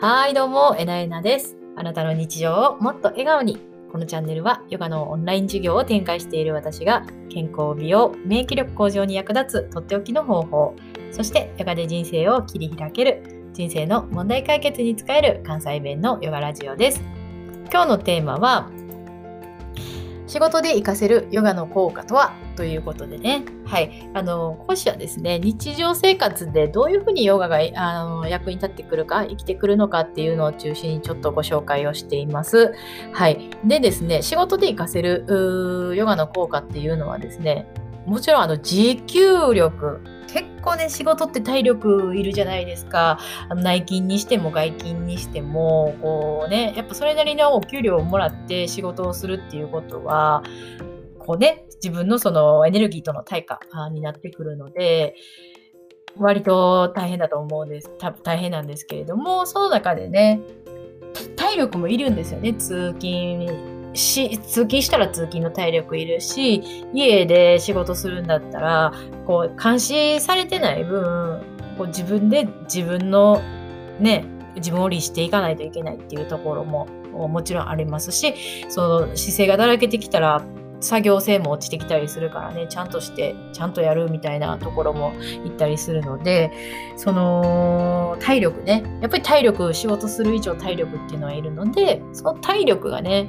はい、どうも、えなえなです。あなたの日常をもっと笑顔に。このチャンネルはヨガのオンライン授業を展開している私が健康、美容、免疫力向上に役立つとっておきの方法、そしてヨガで人生を切り開ける人生の問題解決に使える関西弁のヨガラジオです。今日のテーマは仕事で活かせるヨガの効果とは？ということでね、はい、あの講師はですね日常生活でどういうふうにヨガがあの役に立ってくるか生きてくるのかっていうのを中心にちょっとご紹介をしています。はい、でですね仕事で活かせるヨガの効果っていうのはですねもちろんあの持久力構ね仕事って体力いるじゃないですか。内勤にしても外勤にしてもこうねやっぱそれなりのお給料をもらって仕事をするっていうことはこうね自分のそのエネルギーとの対価になってくるので割と大変だと思うんです。大変なんですけれどもその中でね体力もいるんですよね通勤し通勤したら通勤の体力いるし家で仕事するんだったらこう監視されてない分こう自分で自分のね自分を律していかないといけないっていうところももちろんありますしその姿勢がだらけてきたら作業性も落ちてきたりするからねちゃんとしてちゃんとやるみたいなところも行ったりするのでその体力ねやっぱり体力仕事する以上体力っていうのはいるのでその体力がね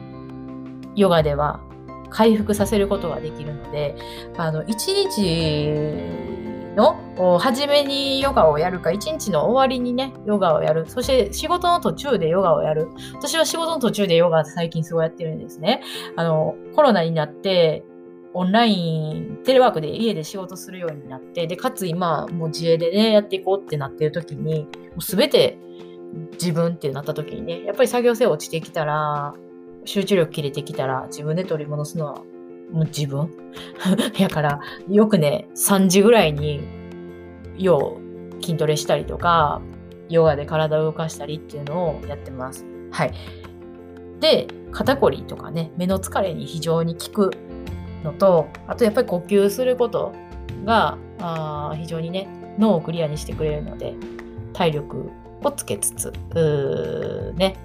ヨガでは回復させることができるので、あの、一日の初めにヨガをやるか、一日の終わりにね、ヨガをやる。そして仕事の途中でヨガをやる。私は仕事の途中でヨガ最近すごいやってるんですね。あの、コロナになって、オンライン、テレワークで家で仕事するようになって、で、かつ今、もう自営でね、やっていこうってなってる時に、もうすべて自分ってなった時にね、やっぱり作業性落ちてきたら、集中力切れてきたら自分で取り戻すのはもう自分？やからよくね3時ぐらいによう筋トレしたりとかヨガで体を動かしたりっていうのをやってます。はい。で肩こりとかね目の疲れに非常に効くのとあとやっぱり呼吸することがあ非常にね脳をクリアにしてくれるので体力をつけつつね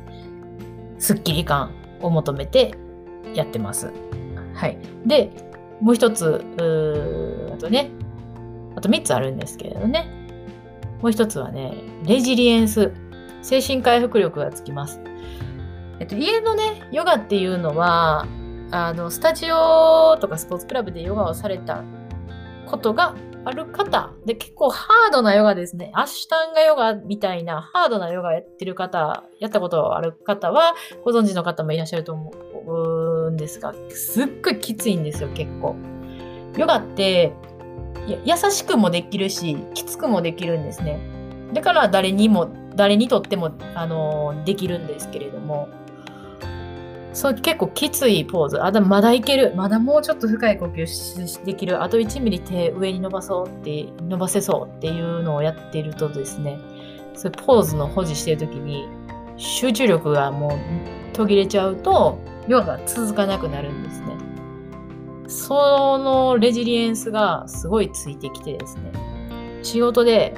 すっきり感を求めてやってます。はい。で、もう一つ、あとね、あと3つあるんですけれどね。もう一つはね、レジリエンス。精神回復力がつきます。えっと、家のね、ヨガっていうのは、あの、スタジオとかスポーツクラブでヨガをされたことがある方、で、結構ハードなヨガですね。アシュタンガヨガみたいなハードなヨガやってる方、やったことある方は、ご存知の方もいらっしゃると思うんですが、すっごいきついんですよ、結構。ヨガって、優しくもできるし、きつくもできるんですね。だから誰にも、誰にとっても、あの、できるんですけれども、そう結構きついポーズ。あ、でもまだいける。まだもうちょっと深い呼吸できる。あと1ミリ手上に伸ばそうって、伸ばせそうっていうのをやってるとですね、そういうポーズの保持してる時に集中力がもう途切れちゃうと、ヨガが続かなくなるんですね。そのレジリエンスがすごいついてきてですね、仕事で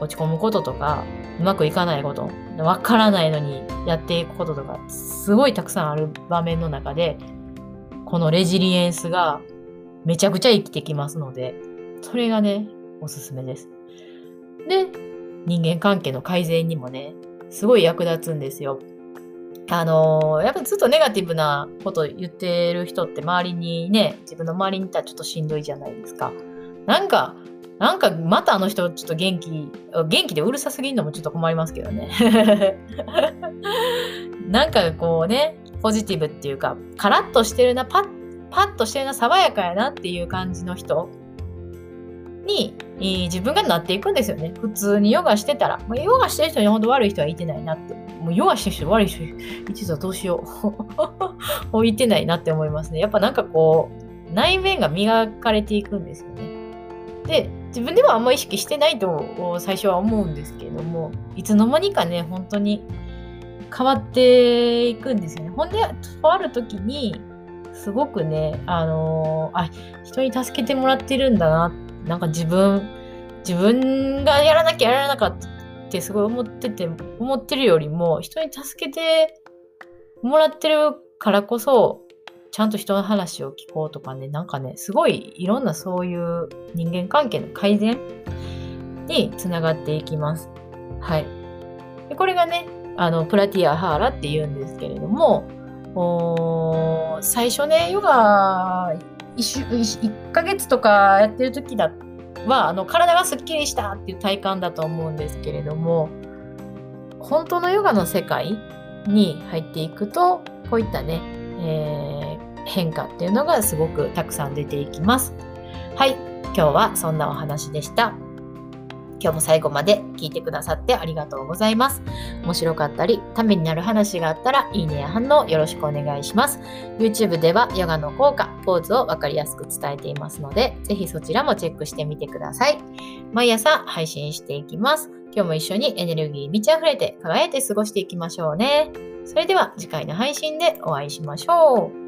落ち込むこととか、うまくいかないこと、わからないのにやっていくこととか、すごいたくさんある場面の中で、このレジリエンスがめちゃくちゃ生きてきますので、それがね、おすすめです。で、人間関係の改善にもね、すごい役立つんですよ。あのー、やっぱずっとネガティブなこと言ってる人って周りにね、自分の周りにいたらちょっとしんどいじゃないですか。なんか、なんかまたあの人ちょっと元気、元気でうるさすぎるのもちょっと困りますけどね。なんかこうね、ポジティブっていうか、カラッとしてるな、パッ、パッとしてるな、爽やかやなっていう感じの人に、えー、自分がなっていくんですよね。普通にヨガしてたら。まあ、ヨガしてる人に本当悪い人はいてないなって。もうヨガしてる人悪い人、一度どうしよう。いてないなって思いますね。やっぱなんかこう、内面が磨かれていくんですよね。で、自分ではあんま意識してないと最初は思うんですけれどもいつの間にかね本当に変わっていくんですよね。ほんでとある時にすごくねあのー、あ人に助けてもらってるんだななんか自分自分がやらなきゃやらなかったってすごい思ってて、思ってるよりも、人に助けてもらってるからこそ、ちゃんと人の話を聞こうとかね、なんかね、すごいいろんなそういう人間関係の改善につながっていきます。はい。でこれがね、あの、プラティア・ハーラって言うんですけれども、最初ね、ヨガ 1, 1ヶ月とかやってる時だは、あの、体がすっきりしたっていう体感だと思うんですけれども、本当のヨガの世界に入っていくと、こういったね、えー、変化っていうのがすごくたくさん出ていきます。はい、今日はそんなお話でした。今日も最後まで聞いてくださってありがとうございます。面白かったり、ためになる話があったら、いいねや反応よろしくお願いします。YouTube ではヨガの効果、ポーズをわかりやすく伝えていますので、ぜひそちらもチェックしてみてください。毎朝配信していきます。今日も一緒にエネルギー満ち溢れて輝いて過ごしていきましょうね。それでは次回の配信でお会いしましょう。